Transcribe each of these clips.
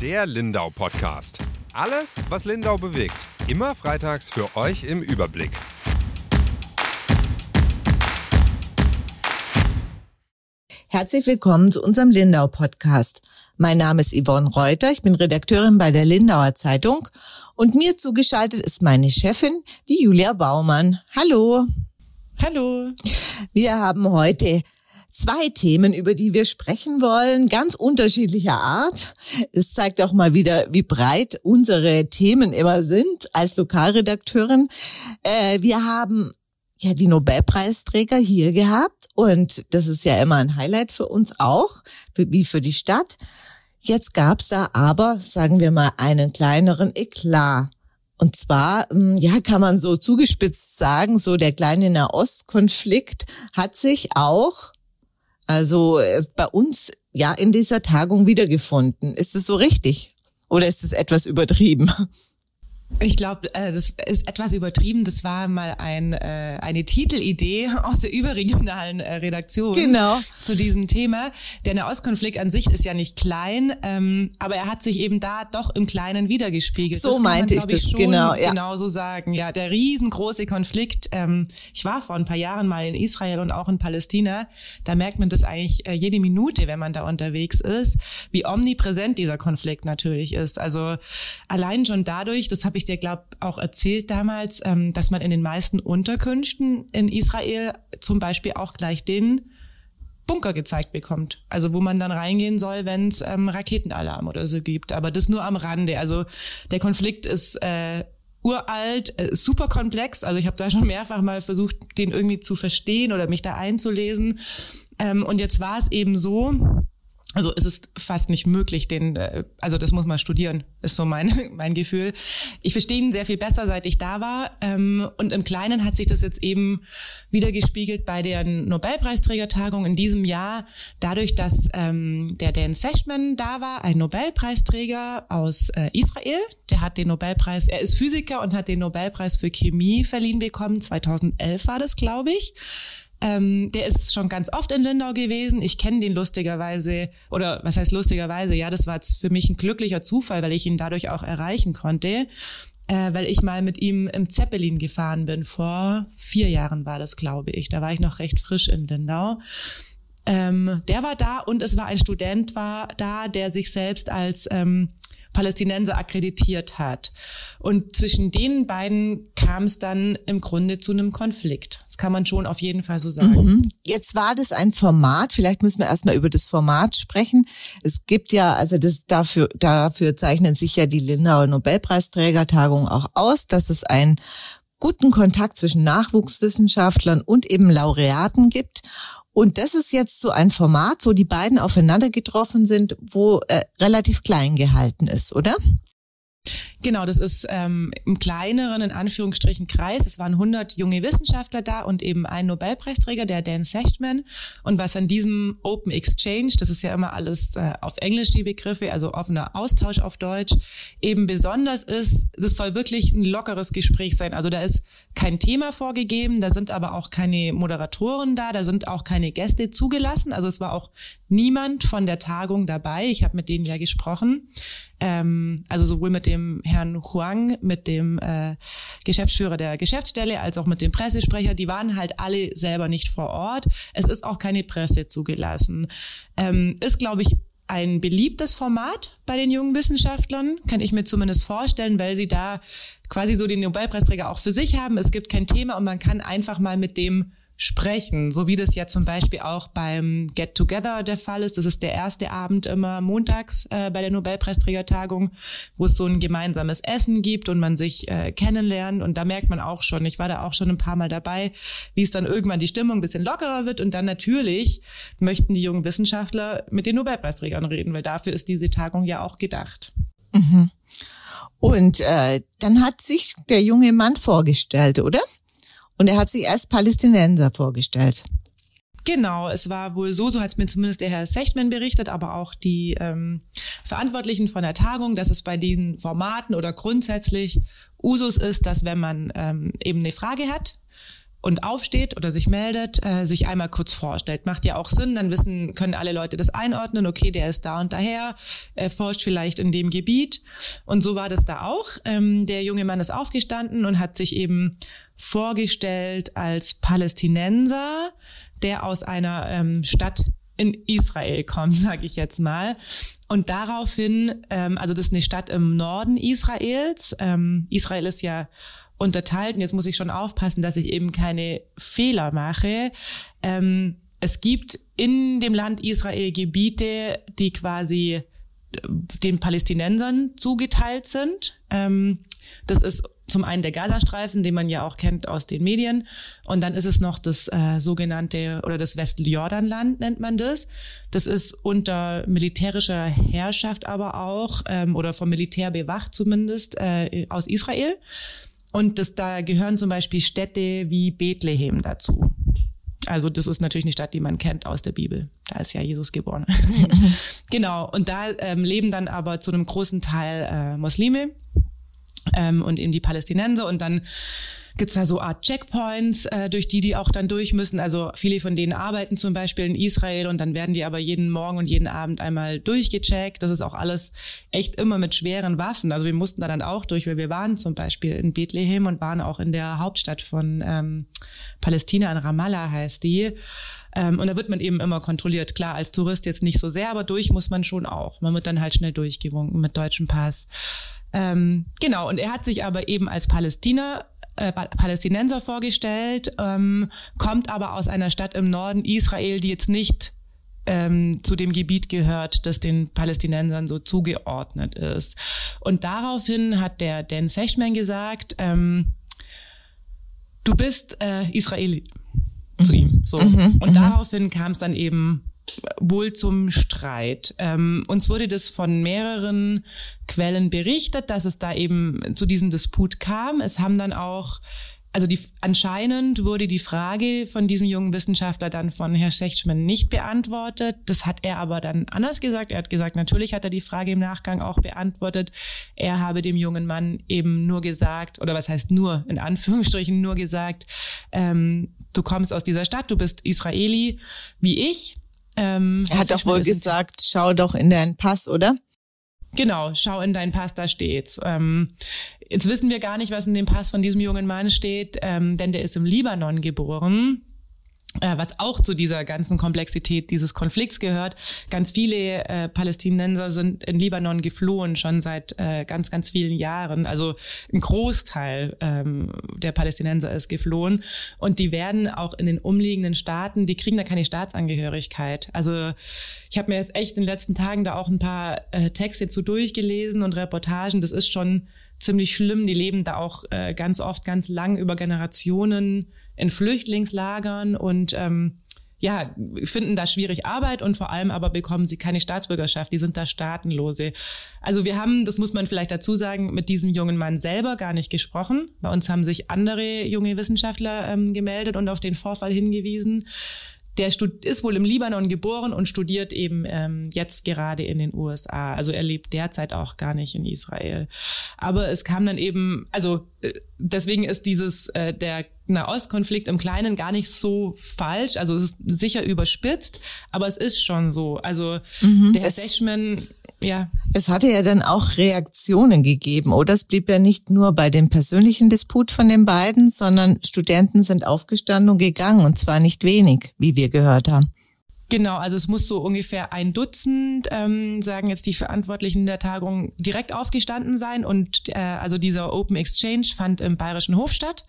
Der Lindau Podcast. Alles, was Lindau bewegt. Immer freitags für euch im Überblick. Herzlich willkommen zu unserem Lindau Podcast. Mein Name ist Yvonne Reuter, ich bin Redakteurin bei der Lindauer Zeitung und mir zugeschaltet ist meine Chefin, die Julia Baumann. Hallo. Hallo. Wir haben heute zwei Themen, über die wir sprechen wollen, ganz unterschiedlicher Art. Es zeigt auch mal wieder, wie breit unsere Themen immer sind als Lokalredakteurin. Äh, wir haben ja die Nobelpreisträger hier gehabt und das ist ja immer ein Highlight für uns auch, wie für die Stadt. Jetzt gab's da aber, sagen wir mal, einen kleineren Eklat. Und zwar, hm, ja, kann man so zugespitzt sagen, so der kleine Nahostkonflikt hat sich auch also äh, bei uns ja in dieser Tagung wiedergefunden. Ist es so richtig? Oder ist es etwas übertrieben? Ich glaube, äh, das ist etwas übertrieben. Das war mal ein, äh, eine Titelidee aus der überregionalen äh, Redaktion genau. zu diesem Thema. Der Nahostkonflikt an sich ist ja nicht klein, ähm, aber er hat sich eben da doch im Kleinen wiedergespiegelt. So meinte man, ich das, genau. Ja. Genau so sagen. Ja, der riesengroße Konflikt. Ähm, ich war vor ein paar Jahren mal in Israel und auch in Palästina. Da merkt man das eigentlich äh, jede Minute, wenn man da unterwegs ist, wie omnipräsent dieser Konflikt natürlich ist. Also allein schon dadurch, das habe ich dir, glaube auch erzählt damals, ähm, dass man in den meisten Unterkünften in Israel zum Beispiel auch gleich den Bunker gezeigt bekommt. Also wo man dann reingehen soll, wenn es ähm, Raketenalarm oder so gibt. Aber das nur am Rande. Also der Konflikt ist äh, uralt, äh, super komplex. Also ich habe da schon mehrfach mal versucht, den irgendwie zu verstehen oder mich da einzulesen. Ähm, und jetzt war es eben so, also es ist fast nicht möglich, den, äh, also das muss man studieren, ist so mein, mein Gefühl. Ich verstehe ihn sehr viel besser, seit ich da war. Ähm, und im Kleinen hat sich das jetzt eben wieder gespiegelt bei der Nobelpreisträgertagung in diesem Jahr, dadurch, dass ähm, der Dan Sechman da war, ein Nobelpreisträger aus äh, Israel. Der hat den Nobelpreis, er ist Physiker und hat den Nobelpreis für Chemie verliehen bekommen. 2011 war das, glaube ich. Ähm, der ist schon ganz oft in Lindau gewesen. Ich kenne den lustigerweise, oder was heißt lustigerweise? Ja, das war jetzt für mich ein glücklicher Zufall, weil ich ihn dadurch auch erreichen konnte, äh, weil ich mal mit ihm im Zeppelin gefahren bin. Vor vier Jahren war das, glaube ich. Da war ich noch recht frisch in Lindau. Ähm, der war da und es war ein Student war da, der sich selbst als ähm, Palästinenser akkreditiert hat. Und zwischen den beiden kam es dann im Grunde zu einem Konflikt. Das kann man schon auf jeden Fall so sagen. Mhm. Jetzt war das ein Format, vielleicht müssen wir erstmal über das Format sprechen. Es gibt ja, also das dafür, dafür zeichnen sich ja die Lindauer Nobelpreisträgertagung auch aus, dass es ein guten Kontakt zwischen Nachwuchswissenschaftlern und eben Laureaten gibt. Und das ist jetzt so ein Format, wo die beiden aufeinander getroffen sind, wo äh, relativ klein gehalten ist, oder? Genau, das ist ähm, im kleineren, in Anführungsstrichen, Kreis. Es waren 100 junge Wissenschaftler da und eben ein Nobelpreisträger, der Dan Sechtman. Und was an diesem Open Exchange, das ist ja immer alles äh, auf Englisch die Begriffe, also offener Austausch auf Deutsch, eben besonders ist, das soll wirklich ein lockeres Gespräch sein. Also da ist kein Thema vorgegeben, da sind aber auch keine Moderatoren da, da sind auch keine Gäste zugelassen. Also es war auch niemand von der Tagung dabei. Ich habe mit denen ja gesprochen. Ähm, also sowohl mit dem Herrn Huang, mit dem äh, Geschäftsführer der Geschäftsstelle, als auch mit dem Pressesprecher. Die waren halt alle selber nicht vor Ort. Es ist auch keine Presse zugelassen. Ähm, ist, glaube ich, ein beliebtes Format bei den jungen Wissenschaftlern, kann ich mir zumindest vorstellen, weil sie da quasi so den Nobelpreisträger auch für sich haben. Es gibt kein Thema und man kann einfach mal mit dem sprechen, so wie das ja zum Beispiel auch beim Get Together der Fall ist. Das ist der erste Abend immer montags äh, bei der Nobelpreisträgertagung, wo es so ein gemeinsames Essen gibt und man sich äh, kennenlernt. Und da merkt man auch schon, ich war da auch schon ein paar Mal dabei, wie es dann irgendwann die Stimmung ein bisschen lockerer wird. Und dann natürlich möchten die jungen Wissenschaftler mit den Nobelpreisträgern reden, weil dafür ist diese Tagung ja auch gedacht. Mhm. Und äh, dann hat sich der junge Mann vorgestellt, oder? Und er hat sich als Palästinenser vorgestellt. Genau, es war wohl so, so hat es mir zumindest der Herr Sechtman berichtet, aber auch die ähm, Verantwortlichen von der Tagung, dass es bei den Formaten oder grundsätzlich Usus ist, dass wenn man ähm, eben eine Frage hat, und aufsteht oder sich meldet, äh, sich einmal kurz vorstellt. Macht ja auch Sinn, dann wissen, können alle Leute das einordnen, okay, der ist da und daher, er forscht vielleicht in dem Gebiet. Und so war das da auch. Ähm, der junge Mann ist aufgestanden und hat sich eben vorgestellt als Palästinenser, der aus einer ähm, Stadt in Israel kommt, sage ich jetzt mal. Und daraufhin, ähm, also das ist eine Stadt im Norden Israels. Ähm, Israel ist ja unterteilt. Und jetzt muss ich schon aufpassen, dass ich eben keine Fehler mache. Ähm, es gibt in dem Land Israel Gebiete, die quasi äh, den Palästinensern zugeteilt sind. Ähm, das ist zum einen der Gazastreifen, den man ja auch kennt aus den Medien. Und dann ist es noch das äh, sogenannte oder das Westjordanland nennt man das. Das ist unter militärischer Herrschaft aber auch ähm, oder vom Militär bewacht zumindest äh, aus Israel. Und das, da gehören zum Beispiel Städte wie Bethlehem dazu. Also das ist natürlich eine Stadt, die man kennt aus der Bibel. Da ist ja Jesus geboren. genau. Und da ähm, leben dann aber zu einem großen Teil äh, Muslime ähm, und eben die Palästinenser. Und dann gibt's da so Art Checkpoints, äh, durch die die auch dann durch müssen. Also viele von denen arbeiten zum Beispiel in Israel und dann werden die aber jeden Morgen und jeden Abend einmal durchgecheckt. Das ist auch alles echt immer mit schweren Waffen. Also wir mussten da dann auch durch, weil wir waren zum Beispiel in Bethlehem und waren auch in der Hauptstadt von ähm, Palästina, in Ramallah heißt die. Ähm, und da wird man eben immer kontrolliert. Klar, als Tourist jetzt nicht so sehr, aber durch muss man schon auch. Man wird dann halt schnell durchgewunken mit deutschem Pass. Ähm, genau, und er hat sich aber eben als Palästina äh, Palästinenser vorgestellt, ähm, kommt aber aus einer Stadt im Norden Israel, die jetzt nicht ähm, zu dem Gebiet gehört, das den Palästinensern so zugeordnet ist. Und daraufhin hat der Dan Sechman gesagt, ähm, du bist äh, Israeli zu ihm. So. Mhm, und mhm. daraufhin kam es dann eben wohl zum Streit. Ähm, uns wurde das von mehreren Quellen berichtet, dass es da eben zu diesem Disput kam. Es haben dann auch also die, anscheinend wurde die Frage von diesem jungen Wissenschaftler dann von Herr Sechtschmann nicht beantwortet. Das hat er aber dann anders gesagt. Er hat gesagt, natürlich hat er die Frage im Nachgang auch beantwortet. Er habe dem jungen Mann eben nur gesagt, oder was heißt nur, in Anführungsstrichen nur gesagt, ähm, du kommst aus dieser Stadt, du bist Israeli wie ich. Ähm, er hat doch wohl gesagt, schau doch in deinen Pass, oder? Genau, schau in deinen Pass, da steht's. Ähm, jetzt wissen wir gar nicht, was in dem Pass von diesem jungen Mann steht, ähm, denn der ist im Libanon geboren was auch zu dieser ganzen Komplexität dieses Konflikts gehört. Ganz viele äh, Palästinenser sind in Libanon geflohen, schon seit äh, ganz, ganz vielen Jahren. Also ein Großteil ähm, der Palästinenser ist geflohen. Und die werden auch in den umliegenden Staaten, die kriegen da keine Staatsangehörigkeit. Also ich habe mir jetzt echt in den letzten Tagen da auch ein paar äh, Texte zu durchgelesen und Reportagen. Das ist schon ziemlich schlimm. Die leben da auch äh, ganz oft ganz lang über Generationen in Flüchtlingslagern und ähm, ja, finden da schwierig Arbeit und vor allem aber bekommen sie keine Staatsbürgerschaft, die sind da Staatenlose. Also wir haben, das muss man vielleicht dazu sagen, mit diesem jungen Mann selber gar nicht gesprochen. Bei uns haben sich andere junge Wissenschaftler ähm, gemeldet und auf den Vorfall hingewiesen. Der ist wohl im Libanon geboren und studiert eben ähm, jetzt gerade in den USA. Also er lebt derzeit auch gar nicht in Israel. Aber es kam dann eben, also äh, deswegen ist dieses äh, der Nahostkonflikt im Kleinen gar nicht so falsch. Also es ist sicher überspitzt, aber es ist schon so. Also mhm, der Sechman ja. Es hatte ja dann auch Reaktionen gegeben, oder? Es blieb ja nicht nur bei dem persönlichen Disput von den beiden, sondern Studenten sind aufgestanden und gegangen, und zwar nicht wenig, wie wir gehört haben. Genau, also es muss so ungefähr ein Dutzend, ähm, sagen jetzt die Verantwortlichen der Tagung, direkt aufgestanden sein. Und äh, also dieser Open Exchange fand im Bayerischen Hof statt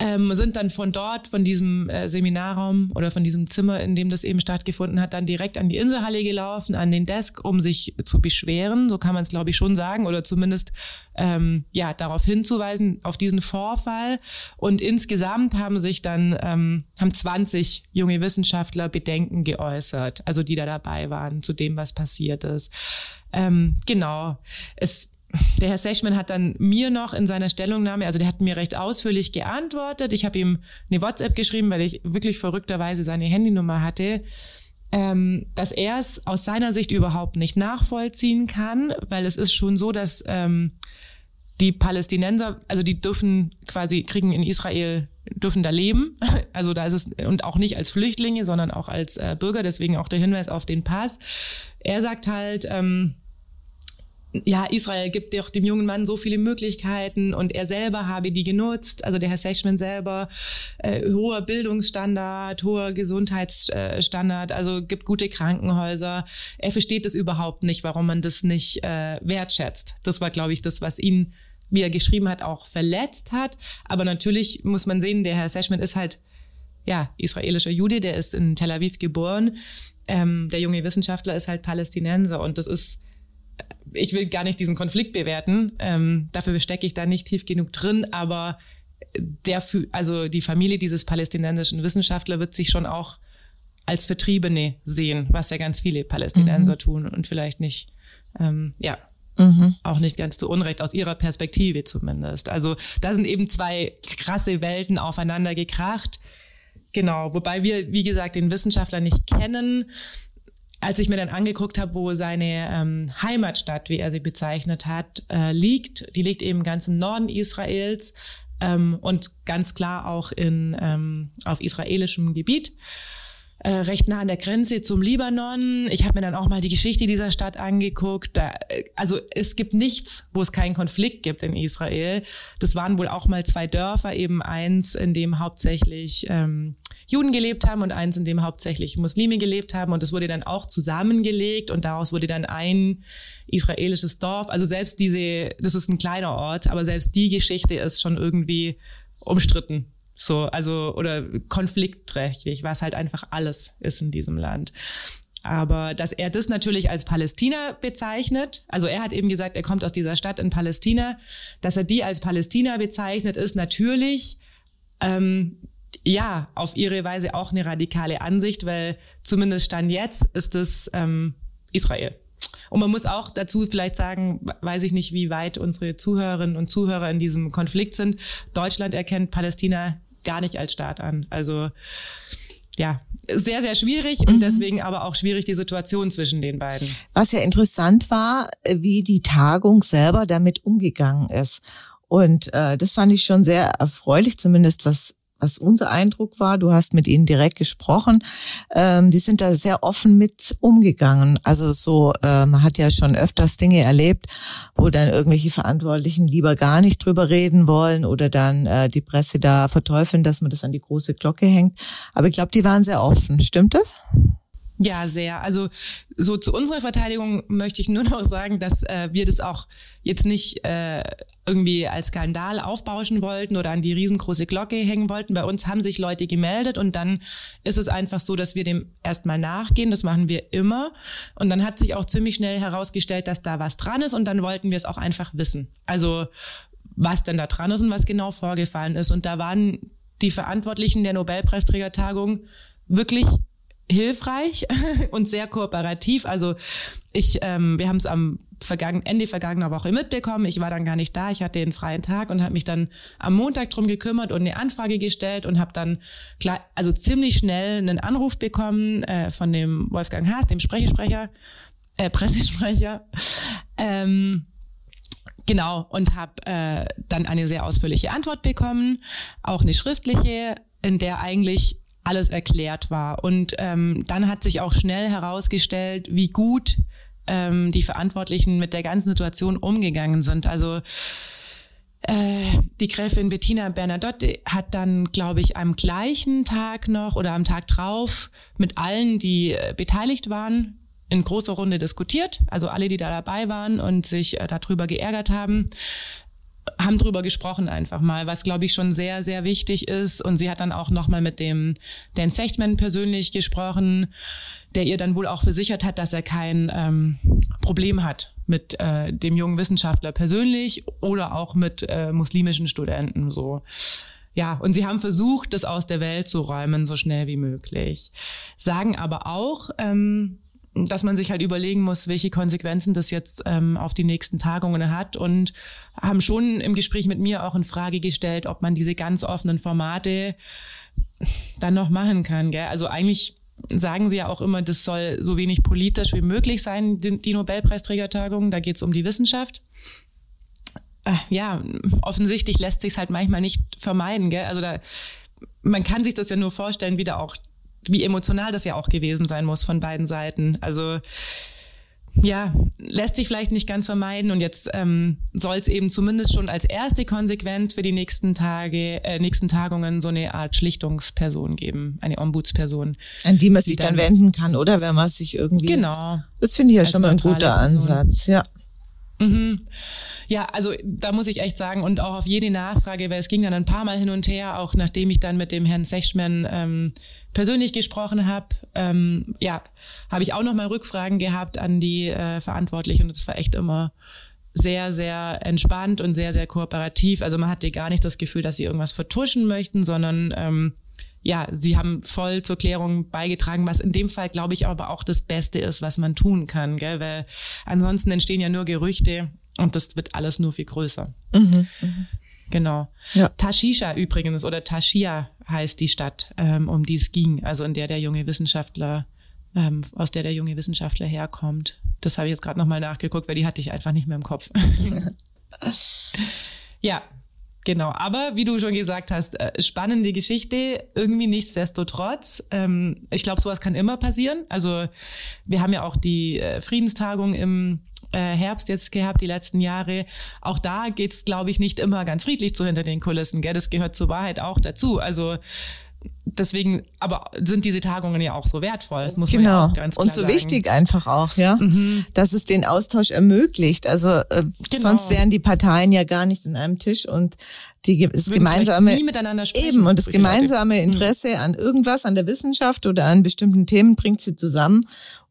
ähm, sind dann von dort, von diesem äh, Seminarraum oder von diesem Zimmer, in dem das eben stattgefunden hat, dann direkt an die Inselhalle gelaufen, an den Desk, um sich zu beschweren. So kann man es, glaube ich, schon sagen, oder zumindest ähm, ja darauf hinzuweisen, auf diesen Vorfall. Und insgesamt haben sich dann ähm, haben 20 junge Wissenschaftler Bedenken geäußert, also die da dabei waren zu dem, was passiert ist. Ähm, genau. Es der Herr Sechman hat dann mir noch in seiner Stellungnahme, also der hat mir recht ausführlich geantwortet. Ich habe ihm eine WhatsApp geschrieben, weil ich wirklich verrückterweise seine Handynummer hatte, ähm, dass er es aus seiner Sicht überhaupt nicht nachvollziehen kann, weil es ist schon so, dass ähm, die Palästinenser, also die dürfen quasi, kriegen in Israel, dürfen da leben. Also da ist es, und auch nicht als Flüchtlinge, sondern auch als äh, Bürger, deswegen auch der Hinweis auf den Pass. Er sagt halt, ähm, ja, Israel gibt doch dem jungen Mann so viele Möglichkeiten und er selber habe die genutzt, also der Herr Sechman selber, äh, hoher Bildungsstandard, hoher Gesundheitsstandard, also gibt gute Krankenhäuser. Er versteht es überhaupt nicht, warum man das nicht äh, wertschätzt. Das war, glaube ich, das, was ihn, wie er geschrieben hat, auch verletzt hat. Aber natürlich muss man sehen, der Herr Sechman ist halt ja, israelischer Jude, der ist in Tel Aviv geboren. Ähm, der junge Wissenschaftler ist halt Palästinenser und das ist ich will gar nicht diesen Konflikt bewerten, ähm, dafür stecke ich da nicht tief genug drin, aber der, also die Familie dieses palästinensischen Wissenschaftler wird sich schon auch als Vertriebene sehen, was ja ganz viele Palästinenser mhm. tun und vielleicht nicht, ähm, ja, mhm. auch nicht ganz zu Unrecht, aus ihrer Perspektive zumindest. Also da sind eben zwei krasse Welten aufeinander gekracht. Genau, wobei wir, wie gesagt, den Wissenschaftler nicht kennen als ich mir dann angeguckt habe, wo seine ähm, Heimatstadt, wie er sie bezeichnet hat, äh, liegt, die liegt eben ganz im Norden Israels ähm, und ganz klar auch in, ähm, auf israelischem Gebiet. Äh, recht nah an der Grenze zum Libanon. Ich habe mir dann auch mal die Geschichte dieser Stadt angeguckt. Da, äh, also es gibt nichts, wo es keinen Konflikt gibt in Israel. Das waren wohl auch mal zwei Dörfer, eben eins, in dem hauptsächlich ähm, Juden gelebt haben und eins, in dem hauptsächlich Muslime gelebt haben. Und das wurde dann auch zusammengelegt und daraus wurde dann ein israelisches Dorf. Also selbst diese, das ist ein kleiner Ort, aber selbst die Geschichte ist schon irgendwie umstritten. So, also, oder konfliktträchtig, was halt einfach alles ist in diesem Land. Aber dass er das natürlich als Palästina bezeichnet, also er hat eben gesagt, er kommt aus dieser Stadt in Palästina, dass er die als Palästina bezeichnet, ist natürlich ähm, ja, auf ihre Weise auch eine radikale Ansicht, weil zumindest Stand jetzt ist es ähm, Israel. Und man muss auch dazu vielleicht sagen, weiß ich nicht, wie weit unsere Zuhörerinnen und Zuhörer in diesem Konflikt sind. Deutschland erkennt Palästina gar nicht als Staat an. Also ja, sehr, sehr schwierig und mhm. deswegen aber auch schwierig die Situation zwischen den beiden. Was ja interessant war, wie die Tagung selber damit umgegangen ist. Und äh, das fand ich schon sehr erfreulich, zumindest was was unser Eindruck war. Du hast mit ihnen direkt gesprochen. Ähm, die sind da sehr offen mit umgegangen. Also so, äh, man hat ja schon öfters Dinge erlebt, wo dann irgendwelche Verantwortlichen lieber gar nicht drüber reden wollen oder dann äh, die Presse da verteufeln, dass man das an die große Glocke hängt. Aber ich glaube, die waren sehr offen. Stimmt das? Ja, sehr. Also so zu unserer Verteidigung möchte ich nur noch sagen, dass äh, wir das auch jetzt nicht äh, irgendwie als Skandal aufbauschen wollten oder an die riesengroße Glocke hängen wollten. Bei uns haben sich Leute gemeldet und dann ist es einfach so, dass wir dem erstmal nachgehen. Das machen wir immer. Und dann hat sich auch ziemlich schnell herausgestellt, dass da was dran ist und dann wollten wir es auch einfach wissen. Also was denn da dran ist und was genau vorgefallen ist. Und da waren die Verantwortlichen der Nobelpreisträgertagung wirklich hilfreich und sehr kooperativ. Also ich, ähm, wir haben es am vergangen, Ende vergangener Woche mitbekommen. Ich war dann gar nicht da. Ich hatte den freien Tag und habe mich dann am Montag drum gekümmert und eine Anfrage gestellt und habe dann klar, also ziemlich schnell einen Anruf bekommen äh, von dem Wolfgang Haas, dem Sprechesprecher, äh, Pressesprecher. Ähm, Genau, und habe äh, dann eine sehr ausführliche Antwort bekommen, auch eine schriftliche, in der eigentlich alles erklärt war. Und ähm, dann hat sich auch schnell herausgestellt, wie gut ähm, die Verantwortlichen mit der ganzen Situation umgegangen sind. Also äh, die Gräfin Bettina Bernadotte hat dann, glaube ich, am gleichen Tag noch oder am Tag drauf mit allen, die äh, beteiligt waren, in großer Runde diskutiert, also alle, die da dabei waren und sich äh, darüber geärgert haben haben drüber gesprochen einfach mal, was glaube ich schon sehr, sehr wichtig ist. Und sie hat dann auch nochmal mit dem Dan Sechtman persönlich gesprochen, der ihr dann wohl auch versichert hat, dass er kein ähm, Problem hat mit äh, dem jungen Wissenschaftler persönlich oder auch mit äh, muslimischen Studenten so. Ja, und sie haben versucht, das aus der Welt zu räumen, so schnell wie möglich. Sagen aber auch, ähm, dass man sich halt überlegen muss, welche Konsequenzen das jetzt ähm, auf die nächsten Tagungen hat und haben schon im Gespräch mit mir auch in Frage gestellt, ob man diese ganz offenen Formate dann noch machen kann. Gell? Also eigentlich sagen sie ja auch immer, das soll so wenig politisch wie möglich sein, die, Nobelpreisträgertagung. Da geht es um die Wissenschaft. äh, ja, offensichtlich lässt sich halt manchmal nicht vermeiden, gell? Also da, man kann sich das ja nur vorstellen, wie da auch, wie emotional das ja auch gewesen sein muss von beiden Seiten. Also ja, lässt sich vielleicht nicht ganz vermeiden und jetzt ähm, soll es eben zumindest schon als erste Konsequenz für die nächsten Tage, äh, nächsten Tagungen so eine Art Schlichtungsperson geben, eine Ombudsperson. An die man sich dann, dann, wenden kann, oder? Wenn man sich irgendwie. Genau. Das finde ich ja schon mal ein guter Person. Ansatz, ja. Mhm. Ja, also da muss ich echt sagen und auch auf jede Nachfrage, weil es ging dann ein paar Mal hin und her, auch nachdem ich dann mit dem Herrn Sechschmann ähm, persönlich gesprochen habe, ähm, ja, habe ich auch noch mal Rückfragen gehabt an die äh, Verantwortlichen und es war echt immer sehr, sehr entspannt und sehr, sehr kooperativ. Also man hatte gar nicht das Gefühl, dass sie irgendwas vertuschen möchten, sondern ähm, ja, sie haben voll zur Klärung beigetragen, was in dem Fall, glaube ich, aber auch das Beste ist, was man tun kann, gell? weil ansonsten entstehen ja nur Gerüchte und das wird alles nur viel größer. Mhm, mh. Genau. Ja. Tashisha übrigens oder Tashia heißt die Stadt, ähm, um die es ging, also in der der junge Wissenschaftler, ähm, aus der der junge Wissenschaftler herkommt. Das habe ich jetzt gerade nochmal nachgeguckt, weil die hatte ich einfach nicht mehr im Kopf. ja, Genau, aber wie du schon gesagt hast, äh, spannende Geschichte, irgendwie nichtsdestotrotz. Ähm, ich glaube, sowas kann immer passieren. Also wir haben ja auch die äh, Friedenstagung im äh, Herbst jetzt gehabt, die letzten Jahre. Auch da geht's, glaube ich, nicht immer ganz friedlich zu hinter den Kulissen. Gell? Das gehört zur Wahrheit auch dazu. Also deswegen, aber sind diese Tagungen ja auch so wertvoll. Das muss genau. man ja auch ganz klar Und so sagen. wichtig einfach auch, ja, mhm. dass es den Austausch ermöglicht. Also äh, genau. sonst wären die Parteien ja gar nicht an einem Tisch und die das Würden gemeinsame nie miteinander sprechen, eben und das gemeinsame Leute. Mhm. Interesse an irgendwas, an der Wissenschaft oder an bestimmten Themen bringt sie zusammen.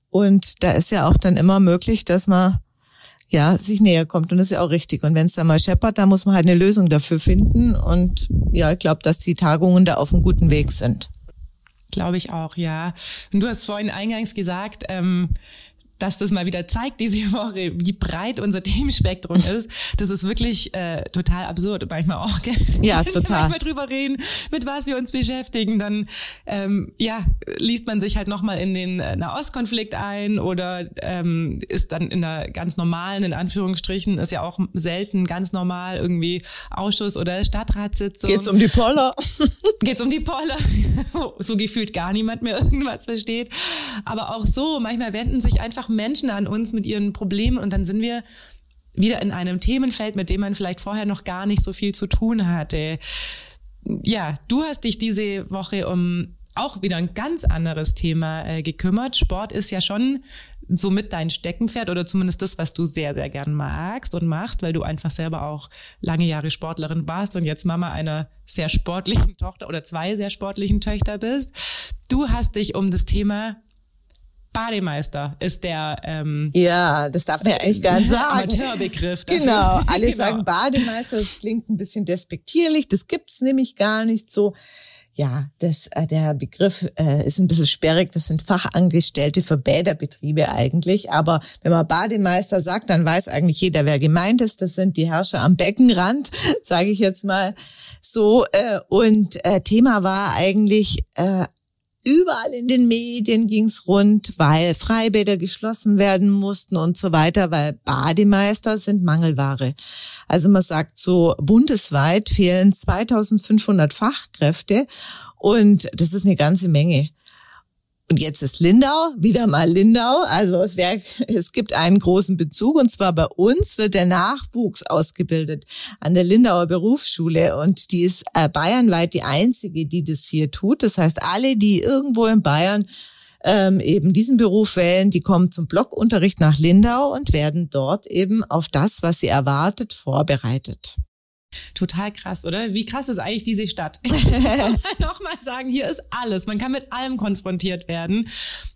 Und da ist ja auch dann immer möglich, dass man ja, sich näher kommt. Und das ist ja auch richtig. Und wenn es da mal scheppert, dann muss man halt eine Lösung dafür finden. Und ja, ich glaube, dass die Tagungen da auf einem guten Weg sind. Glaube ich auch, ja. Und du hast vorhin eingangs gesagt, ähm, dass das mal wieder zeigt diese Woche, wie breit unser Themenspektrum ist. Das ist wirklich äh, total absurd, manchmal auch. Gell? Ja, total. Wenn wir drüber reden, mit was wir uns beschäftigen, dann ähm, ja liest man sich halt nochmal in den äh, Nahostkonflikt ein oder ähm, ist dann in einer ganz normalen, in Anführungsstrichen, ist ja auch selten ganz normal irgendwie Ausschuss oder Stadtratssitzung. Geht's um die Poller? Geht's um die Poller? so gefühlt gar niemand mehr irgendwas versteht. Aber auch so, manchmal wenden sich einfach einfach Menschen an uns mit ihren Problemen und dann sind wir wieder in einem Themenfeld, mit dem man vielleicht vorher noch gar nicht so viel zu tun hatte. Ja, du hast dich diese Woche um auch wieder ein ganz anderes Thema äh, gekümmert. Sport ist ja schon somit dein Steckenpferd oder zumindest das, was du sehr, sehr gern magst und machst, weil du einfach selber auch lange Jahre Sportlerin warst und jetzt Mama einer sehr sportlichen Tochter oder zwei sehr sportlichen Töchter bist. Du hast dich um das Thema Bademeister ist der ähm, Ja, das darf man ja eigentlich gar nicht sagen. Amateurbegriff. Dafür. Genau, alle genau. sagen Bademeister, das klingt ein bisschen despektierlich, das gibt's nämlich gar nicht so. Ja, das, äh, der Begriff äh, ist ein bisschen sperrig. Das sind Fachangestellte für Bäderbetriebe eigentlich. Aber wenn man Bademeister sagt, dann weiß eigentlich jeder, wer gemeint ist. Das sind die Herrscher am Beckenrand, sage ich jetzt mal so. Äh, und äh, Thema war eigentlich äh, Überall in den Medien ging's rund, weil Freibäder geschlossen werden mussten und so weiter, weil Bademeister sind Mangelware. Also man sagt so, bundesweit fehlen 2500 Fachkräfte und das ist eine ganze Menge. Und jetzt ist Lindau, wieder mal Lindau. Also es, wär, es gibt einen großen Bezug und zwar bei uns wird der Nachwuchs ausgebildet an der Lindauer Berufsschule und die ist äh, bayernweit die einzige, die das hier tut. Das heißt, alle, die irgendwo in Bayern ähm, eben diesen Beruf wählen, die kommen zum Blockunterricht nach Lindau und werden dort eben auf das, was sie erwartet, vorbereitet. Total krass, oder? Wie krass ist eigentlich diese Stadt? Ich muss nochmal sagen, hier ist alles. Man kann mit allem konfrontiert werden.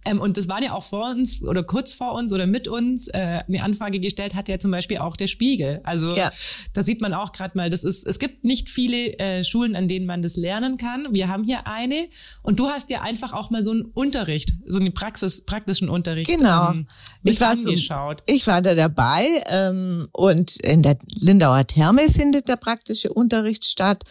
Ähm, und das waren ja auch vor uns oder kurz vor uns oder mit uns äh, eine Anfrage gestellt hat ja zum Beispiel auch der Spiegel. Also ja. da sieht man auch gerade mal, das ist, es gibt nicht viele äh, Schulen, an denen man das lernen kann. Wir haben hier eine und du hast ja einfach auch mal so einen Unterricht, so einen Praxis, praktischen Unterricht. Genau. Ähm, ich war angeschaut. So, ich war da dabei ähm, und in der Lindauer Therme findet der praktische Unterricht statt.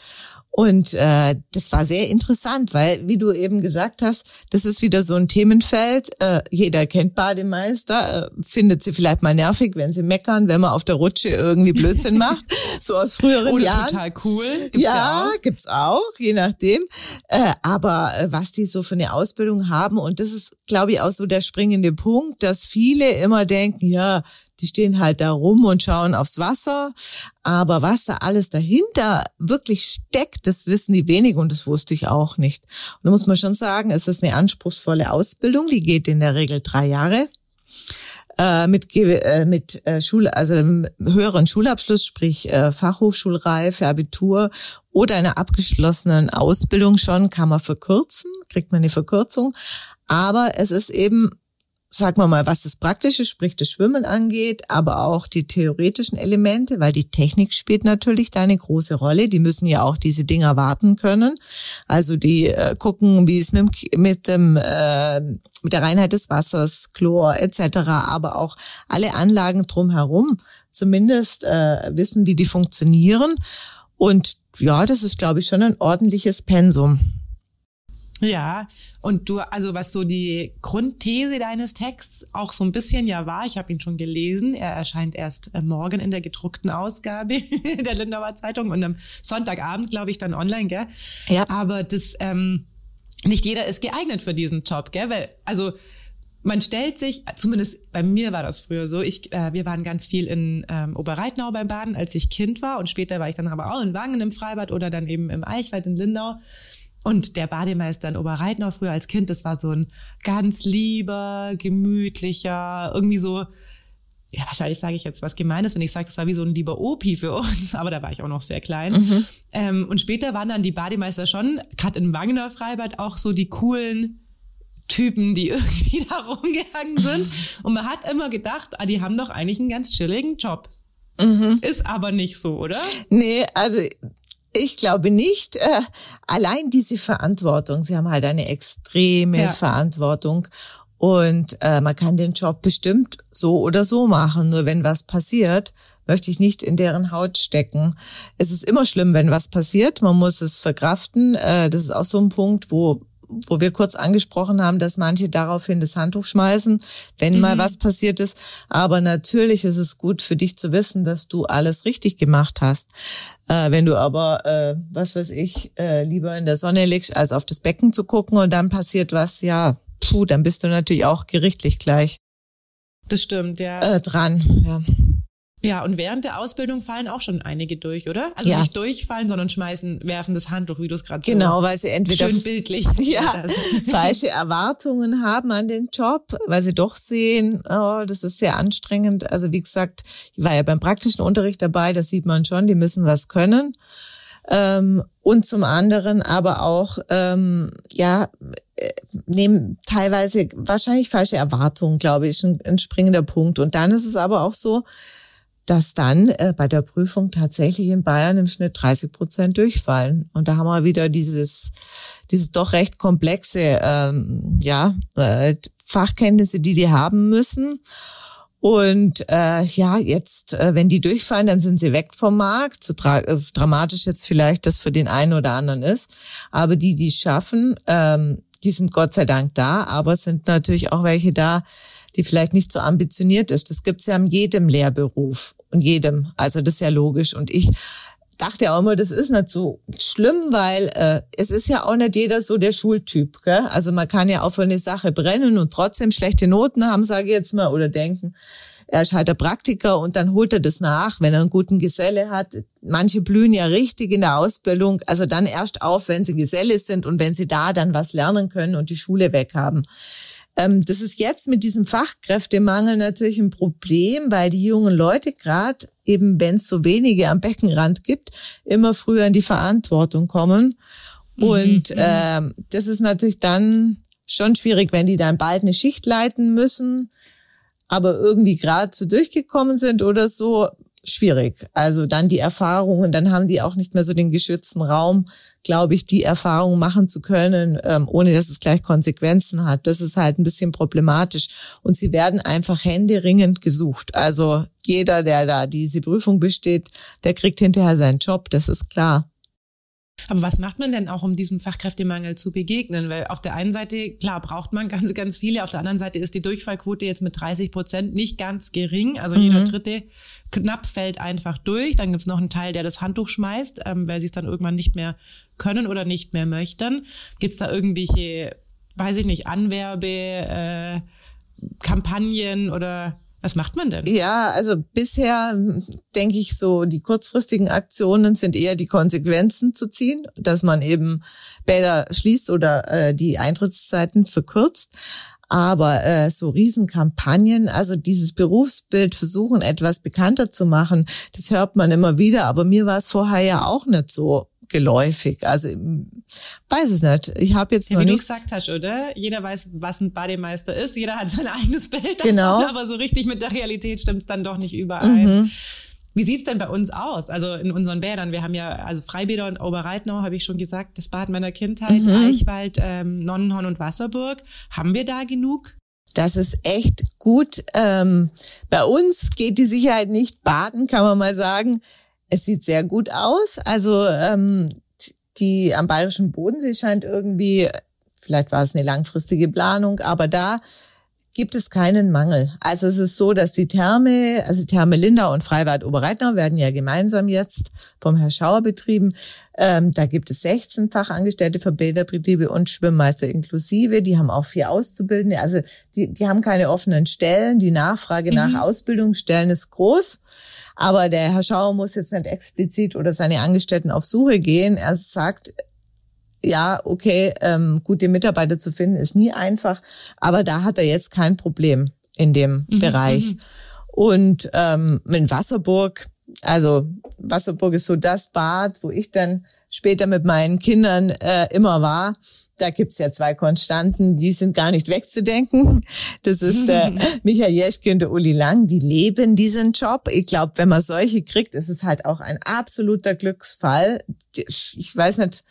Und äh, das war sehr interessant, weil, wie du eben gesagt hast, das ist wieder so ein Themenfeld. Äh, jeder kennt Bademeister, äh, findet sie vielleicht mal nervig, wenn sie meckern, wenn man auf der Rutsche irgendwie Blödsinn macht, so aus früheren Oder Jahren. total cool. Gibt's ja, ja auch. gibt's auch, je nachdem. Äh, aber äh, was die so für eine Ausbildung haben, und das ist, glaube ich, auch so der springende Punkt, dass viele immer denken, ja, die stehen halt da rum und schauen aufs Wasser. Aber was da alles dahinter wirklich steckt, das wissen die wenig und das wusste ich auch nicht. Und da muss man schon sagen, es ist eine anspruchsvolle Ausbildung, die geht in der Regel drei Jahre äh, mit, äh, mit äh, Schule, also höheren Schulabschluss, sprich Fachhochschulreife, Abitur oder einer abgeschlossenen Ausbildung schon, kann man verkürzen, kriegt man eine Verkürzung. Aber es ist eben sagen wir mal, was das Praktische, sprich das Schwimmen angeht, aber auch die theoretischen Elemente, weil die Technik spielt natürlich da eine große Rolle. Die müssen ja auch diese Dinger warten können. Also die äh, gucken, wie es mit, mit dem äh, mit der Reinheit des Wassers, Chlor etc., aber auch alle Anlagen drumherum zumindest äh, wissen, wie die funktionieren. Und ja, das ist, glaube ich, schon ein ordentliches Pensum. Ja, und du, also was so die Grundthese deines Texts auch so ein bisschen ja war, ich habe ihn schon gelesen, er erscheint erst äh, morgen in der gedruckten Ausgabe der Lindauer Zeitung und am Sonntagabend, glaube ich, dann online, gell? Ja. Aber das, ähm, nicht jeder ist geeignet für diesen Job, gell? Weil, also man stellt sich, zumindest bei mir war das früher so, ich, äh, wir waren ganz viel in ähm, Oberreitnau beim Baden, als ich Kind war und später war ich dann aber auch in Wangen im Freibad oder dann eben im Eichwald in Lindau. Und der Bademeister in Oberreitnau früher als Kind, das war so ein ganz lieber, gemütlicher, irgendwie so, ja, wahrscheinlich sage ich jetzt was Gemeines, wenn ich sage, das war wie so ein lieber Opi für uns, aber da war ich auch noch sehr klein. Ähm, und später waren dann die Bademeister schon, gerade im Wangener Freibad, auch so die coolen Typen, die irgendwie da rumgegangen sind. Und man hat immer gedacht, ah, die haben doch eigentlich einen ganz chilligen Job. Ist aber nicht so, oder? Nee, also ich glaube nicht. Äh, allein diese Verantwortung, sie haben halt eine extreme Ja. Verantwortung. Und äh, man kann den Job bestimmt so oder so machen. Nur wenn was passiert, möchte ich nicht in deren Haut stecken. Es ist immer schlimm, wenn was passiert. Man muss es verkraften. Äh, das ist auch so ein Punkt, wo wo wir kurz angesprochen haben, dass manche daraufhin das Handtuch schmeißen, wenn mal was passiert ist. Aber natürlich ist es gut für dich zu wissen, dass du alles richtig gemacht hast. Äh, wenn du aber, äh, was weiß ich, äh, lieber in der Sonne liegst, als auf das Becken zu gucken und dann passiert was, ja, puh, dann bist du natürlich auch gerichtlich gleich Das stimmt, ja. äh, dran. Ja. Ja, und während der Ausbildung fallen auch schon einige durch, oder? Also Ja. nicht durchfallen, sondern schmeißen, werfen das Handtuch, wie du es gerade Genau, so weil sie entweder schön bildlich ja, falsche Erwartungen haben an den Job, weil sie doch sehen, oh, das ist sehr anstrengend. Also wie gesagt, ich war ja beim praktischen Unterricht dabei, das sieht man schon, die müssen was können. Ähm, und zum anderen aber auch, ähm, ja, äh, nehmen teilweise wahrscheinlich falsche Erwartungen, glaube ich, ein, ein springender Punkt. Und dann ist es aber auch so, dass dann äh, bei der Prüfung tatsächlich in Bayern im Schnitt 30 Prozent durchfallen. Und da haben wir wieder dieses, dieses doch recht komplexe, ähm, ja, äh, Fachkenntnisse, die die haben müssen. Und äh, ja, jetzt, äh, wenn die durchfallen, dann sind sie weg vom Markt. So dra äh, dramatisch jetzt vielleicht das für den einen oder anderen ist. Aber die, die schaffen, ähm, die sind Gott sei Dank da. Aber es sind natürlich auch welche da, die vielleicht nicht so ambitioniert ist. Das gibt's ja in jedem Lehrberuf und jedem. Also das ist ja logisch. Und ich dachte auch immer, das ist nicht so schlimm, weil äh, es ist ja auch nicht jeder so der Schultyp. Gell? Also man kann ja auch für eine Sache brennen und trotzdem schlechte Noten haben, sage ich jetzt mal, oder denken, er ist halt der Praktiker und dann holt er das nach, wenn er einen guten Geselle hat. Manche blühen ja richtig in der Ausbildung, also dann erst auf, wenn sie Geselle sind und wenn sie da dann was lernen können und die Schule weg haben. Das ist jetzt mit diesem Fachkräftemangel natürlich ein Problem, weil die jungen Leute gerade eben, wenn es so wenige am Beckenrand gibt, immer früher in die Verantwortung kommen. Und ähm, das ist natürlich dann schon schwierig, wenn die dann bald eine Schicht leiten müssen, aber irgendwie gerade so durchgekommen sind oder so, schwierig. Also dann die Erfahrungen, dann haben die auch nicht mehr so den geschützten Raum, glaube ich, die Erfahrungen machen zu können, ähm, ohne dass es gleich Konsequenzen hat. Das ist halt ein bisschen problematisch. Und sie werden einfach händeringend gesucht. Also jeder, der da diese Prüfung besteht, der kriegt hinterher seinen Job, das ist klar. Aber was macht man denn auch, um diesem Fachkräftemangel zu begegnen? Weil auf der einen Seite, klar, braucht man ganz, ganz viele. Auf der anderen Seite ist die Durchfallquote jetzt mit 30 Prozent nicht ganz gering. Also mhm. jeder Dritte knapp fällt einfach durch. Dann gibt's noch einen Teil, der das Handtuch schmeißt, ähm, weil sie es dann irgendwann nicht mehr können oder nicht mehr möchten. Gibt's da irgendwelche, weiß ich nicht, Anwerbe, äh, Kampagnen oder was macht man denn? Ja, also bisher denke ich so, die kurzfristigen Aktionen sind eher die Konsequenzen zu ziehen, dass man eben Bäder schließt oder äh, die Eintrittszeiten verkürzt. Aber äh, so Riesenkampagnen, also dieses Berufsbild versuchen, etwas bekannter zu machen, das hört man immer wieder. Aber mir war es vorher ja auch nicht so geläufig. Also weiß es nicht. Ich habe jetzt ja, noch wie nichts. du gesagt hast, oder? Jeder weiß, was ein Bademeister ist. Jeder hat sein eigenes Bild davon, genau. aber so richtig mit der Realität stimmt es dann doch nicht überein. Mhm. Wie sieht's denn bei uns aus? Also in unseren Bädern, wir haben ja, also Freibäder und Oberreitnau, habe ich schon gesagt, das Bad meiner Kindheit, mhm. Eichwald, ähm, Nonnenhorn und Wasserburg. Haben wir da genug? Das ist echt gut. Ähm, bei uns geht die Sicherheit nicht baden, kann man mal sagen. Es sieht sehr gut aus. Also ähm, die am Bayerischen Bodensee scheint irgendwie, vielleicht war es eine langfristige Planung, aber da gibt es keinen Mangel. Also es ist so, dass die Therme, also Therme Lindau und Freibad Oberreitnau werden ja gemeinsam jetzt vom Herr Schauer betrieben. Ähm, da gibt es 16 Fachangestellte für Bäderbetriebe und Schwimmmeister inklusive. Die haben auch vier Auszubildende. Also die, die haben keine offenen Stellen. Die Nachfrage mhm. nach Ausbildungsstellen ist groß. Aber der Herr Schauer muss jetzt nicht explizit oder seine Angestellten auf Suche gehen. Er sagt, ja, okay, ähm, gute Mitarbeiter zu finden ist nie einfach, aber da hat er jetzt kein Problem in dem mhm, Bereich. Mhm. Und ähm, in Wasserburg, also Wasserburg ist so das Bad, wo ich dann später mit meinen Kindern äh, immer war. Da gibt's ja zwei Konstanten, die sind gar nicht wegzudenken. Das ist der Michael Jeschke und der Uli Lang, die leben diesen Job. Ich glaube, wenn man solche kriegt, ist es halt auch ein absoluter Glücksfall. Ich weiß nicht,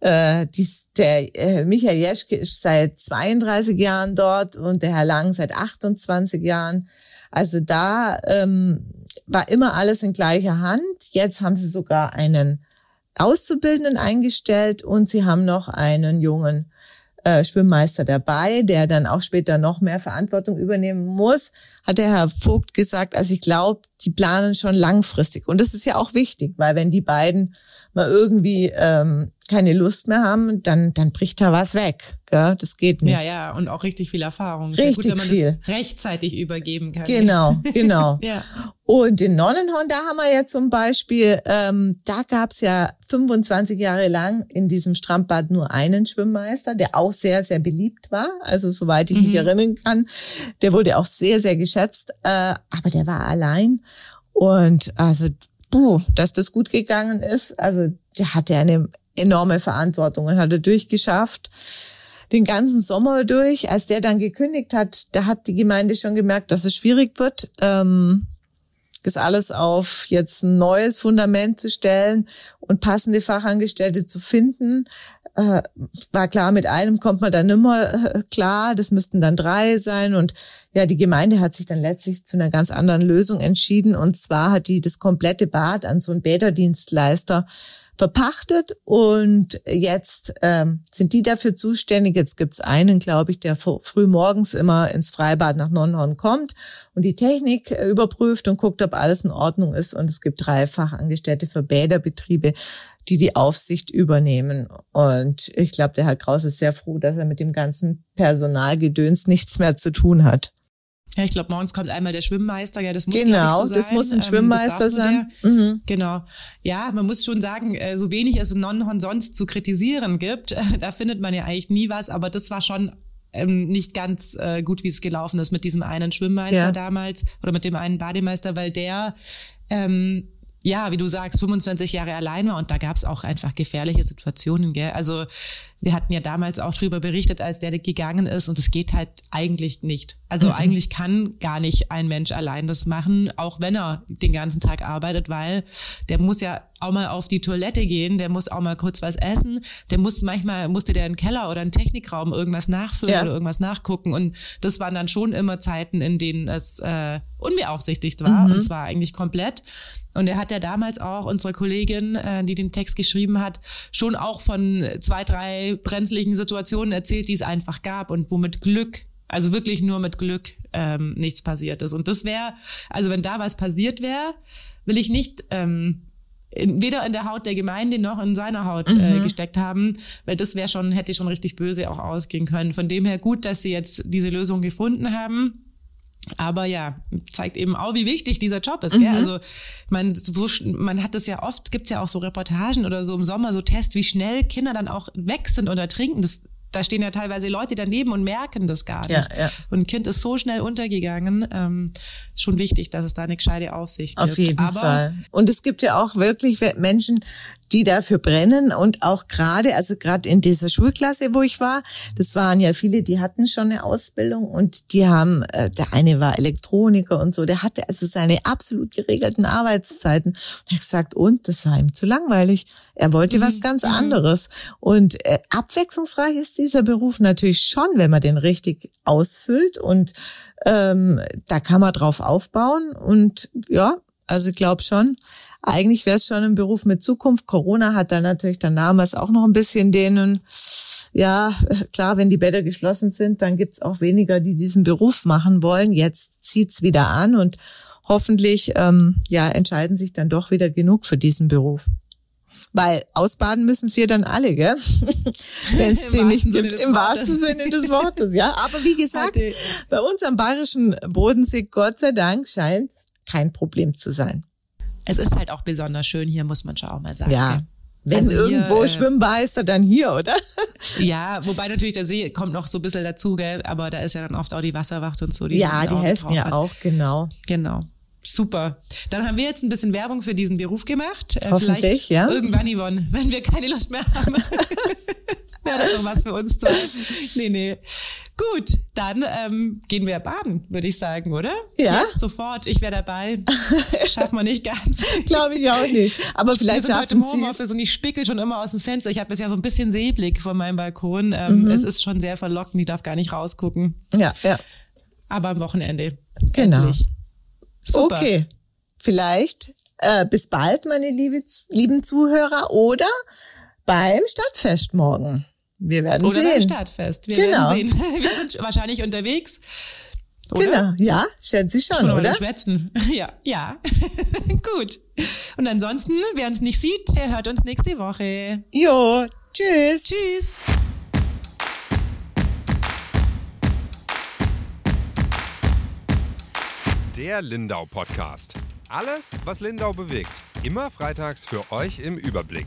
äh, dies, der äh, Michael Jeschke ist seit 32 Jahren dort und der Herr Lang seit 28 Jahren. Also da ähm, war immer alles in gleicher Hand. Jetzt haben sie sogar einen Auszubildenden eingestellt und sie haben noch einen jungen äh, Schwimmmeister dabei, der dann auch später noch mehr Verantwortung übernehmen muss, hat der Herr Vogt gesagt, also ich glaube, die planen schon langfristig. Und das ist ja auch wichtig, weil wenn die beiden mal irgendwie ähm, keine Lust mehr haben, dann, dann bricht da was weg. Gell? Das geht nicht. Ja, ja, und auch richtig viel Erfahrung. Richtig gut, wenn man viel. Das rechtzeitig übergeben kann. Genau, genau. ja. Und in Nonnenhorn, da haben wir ja zum Beispiel, ähm, da gab's ja 25 Jahre lang in diesem Strandbad nur einen Schwimmmeister, der auch sehr, sehr beliebt war. Also soweit ich mhm. mich erinnern kann. Der wurde auch sehr, sehr geschätzt, äh, aber der war allein. Und also, puh, dass das gut gegangen ist, also der hatte eine enorme Verantwortung und hat er durchgeschafft. Den ganzen Sommer durch. Als der dann gekündigt hat, da hat die Gemeinde schon gemerkt, dass es schwierig wird, ähm, das alles auf jetzt ein neues Fundament zu stellen und passende Fachangestellte zu finden. Äh, war klar, mit einem kommt man dann immer äh, klar. Das müssten dann drei sein. Und ja, die Gemeinde hat sich dann letztlich zu einer ganz anderen Lösung entschieden. Und zwar hat die das komplette Bad an so einen Bäderdienstleister verpachtet und jetzt ähm, sind die dafür zuständig. Jetzt gibt's einen, glaube ich, der früh morgens immer ins Freibad nach Nonnenhorn kommt und die Technik äh, überprüft und guckt, ob alles in Ordnung ist. Und es gibt drei Fachangestellte für Bäderbetriebe, die die Aufsicht übernehmen. Und ich glaube, der Herr Kraus ist sehr froh, dass er mit dem ganzen Personalgedöns nichts mehr zu tun hat. Ja, ich glaube, morgens kommt einmal der Schwimmmeister. Ja, das muss genau, so sein. das muss ein ähm, Schwimmmeister sein. Mhm. Genau. Ja, man muss schon sagen, äh, so wenig es in Nonnenhorn sonst zu kritisieren gibt, da findet man ja eigentlich nie was. Aber das war schon ähm, nicht ganz äh, gut, wie es gelaufen ist mit diesem einen Schwimmmeister ja. damals oder mit dem einen Bademeister, weil der ähm, ja, wie du sagst, 25 Jahre allein war und da gab es auch einfach gefährliche Situationen. Gell? Also wir hatten ja damals auch drüber berichtet, als der gegangen ist und es geht halt eigentlich nicht. Also mhm. eigentlich kann gar nicht ein Mensch allein das machen, auch wenn er den ganzen Tag arbeitet, weil der muss ja auch mal auf die Toilette gehen, der muss auch mal kurz was essen, der muss manchmal musste der in den Keller oder in den Technikraum irgendwas nachfüllen ja. oder irgendwas nachgucken und das waren dann schon immer Zeiten, in denen es äh, unbeaufsichtigt war mhm. und zwar eigentlich komplett. Und er hat ja damals auch unsere Kollegin, äh, die den Text geschrieben hat, schon auch von zwei, drei brenzlichen Situationen erzählt, die es einfach gab und womit Glück, also wirklich nur mit Glück ähm, nichts passiert ist. Und das wäre, also wenn da was passiert wäre, will ich nicht ähm, in, weder in der Haut der Gemeinde noch in seiner Haut äh, mhm. äh, gesteckt haben, weil das wäre schon, hätte schon richtig böse auch ausgehen können. Von dem her gut, dass sie jetzt diese Lösung gefunden haben. Aber ja, zeigt eben auch, wie wichtig dieser Job ist. Mhm. Gell? Also man, so, man hat es ja oft, gibt's ja auch so Reportagen oder so im Sommer so Tests, wie schnell Kinder dann auch weg sind oder trinken. Das da stehen ja teilweise Leute daneben und merken das gar nicht. Ja, ja. Und ein Kind ist so schnell untergegangen. Ähm, schon wichtig, dass es da eine gescheite Aufsicht gibt. Auf jeden Aber Fall. Und es gibt ja auch wirklich Menschen, die dafür brennen und auch gerade, also gerade in dieser Schulklasse, wo ich war, das waren ja viele, die hatten schon eine Ausbildung und die haben, äh, der eine war Elektroniker und so, der hatte also seine absolut geregelten Arbeitszeiten. Und er hat gesagt, und das war ihm zu langweilig. Er wollte mhm. was ganz mhm. anderes. Und äh, abwechslungsreich ist dieser Beruf natürlich schon, wenn man den richtig ausfüllt und ähm, da kann man drauf aufbauen und ja, also ich glaube schon, eigentlich wäre es schon ein Beruf mit Zukunft. Corona hat dann natürlich dann damals auch noch ein bisschen denen, ja, klar, wenn die Bäder geschlossen sind, dann gibt's auch weniger, die diesen Beruf machen wollen. Jetzt zieht's wieder an und hoffentlich ähm, ja entscheiden sich dann doch wieder genug für diesen Beruf. Weil ausbaden müssen wir dann alle, gell? Wenn es die nicht gibt, im wahrsten Sinne des Wortes, ja. Aber wie gesagt, bei uns am bayerischen Bodensee, Gott sei Dank, scheint kein Problem zu sein. Es ist halt auch besonders schön hier, muss man schon auch mal sagen. Ja. Wenn also irgendwo hier, äh, schwimmbar ist, dann hier, oder? Ja, wobei natürlich der See kommt noch so ein bisschen dazu, gell? aber da ist ja dann oft auch die Wasserwacht und so. Die ja, die helfen ja auch, genau. Genau. Super. Dann haben wir jetzt ein bisschen Werbung für diesen Beruf gemacht. Äh, Hoffentlich, Vielleicht ja. Irgendwann, Yvonne, wenn wir keine Lust mehr haben. Wäre das noch was für uns zwei? Nee, nee. Gut, dann ähm, gehen wir baden, würde ich sagen, oder? Ja. Jetzt sofort, ich wäre dabei. Schaffen wir nicht ganz. Glaube ich auch nicht. Aber vielleicht wir sind heute im Homeoffice und ich spickel schon immer aus dem Fenster. Ich habe bisher so ein bisschen Seeblick von meinem Balkon. Ähm, mhm. Es ist schon sehr verlockend, ich darf gar nicht rausgucken. Ja, ja. Aber am Wochenende. Genau. Endlich. Super. Okay. Vielleicht äh, bis bald, meine liebe, lieben Zuhörer, oder beim Stadtfest morgen. Wir werden oder sehen. Oder beim Stadtfest. Wir genau. werden sehen. Wir sind wahrscheinlich unterwegs. Oder? Genau, ja, schätze ich schon, schon oder? Schwätzen. Ja, ja. Gut. Und ansonsten, wer uns nicht sieht, der hört uns nächste Woche. Jo, tschüss. Tschüss. Der Lindau Podcast. Alles, was Lindau bewegt. Immer freitags für euch im Überblick.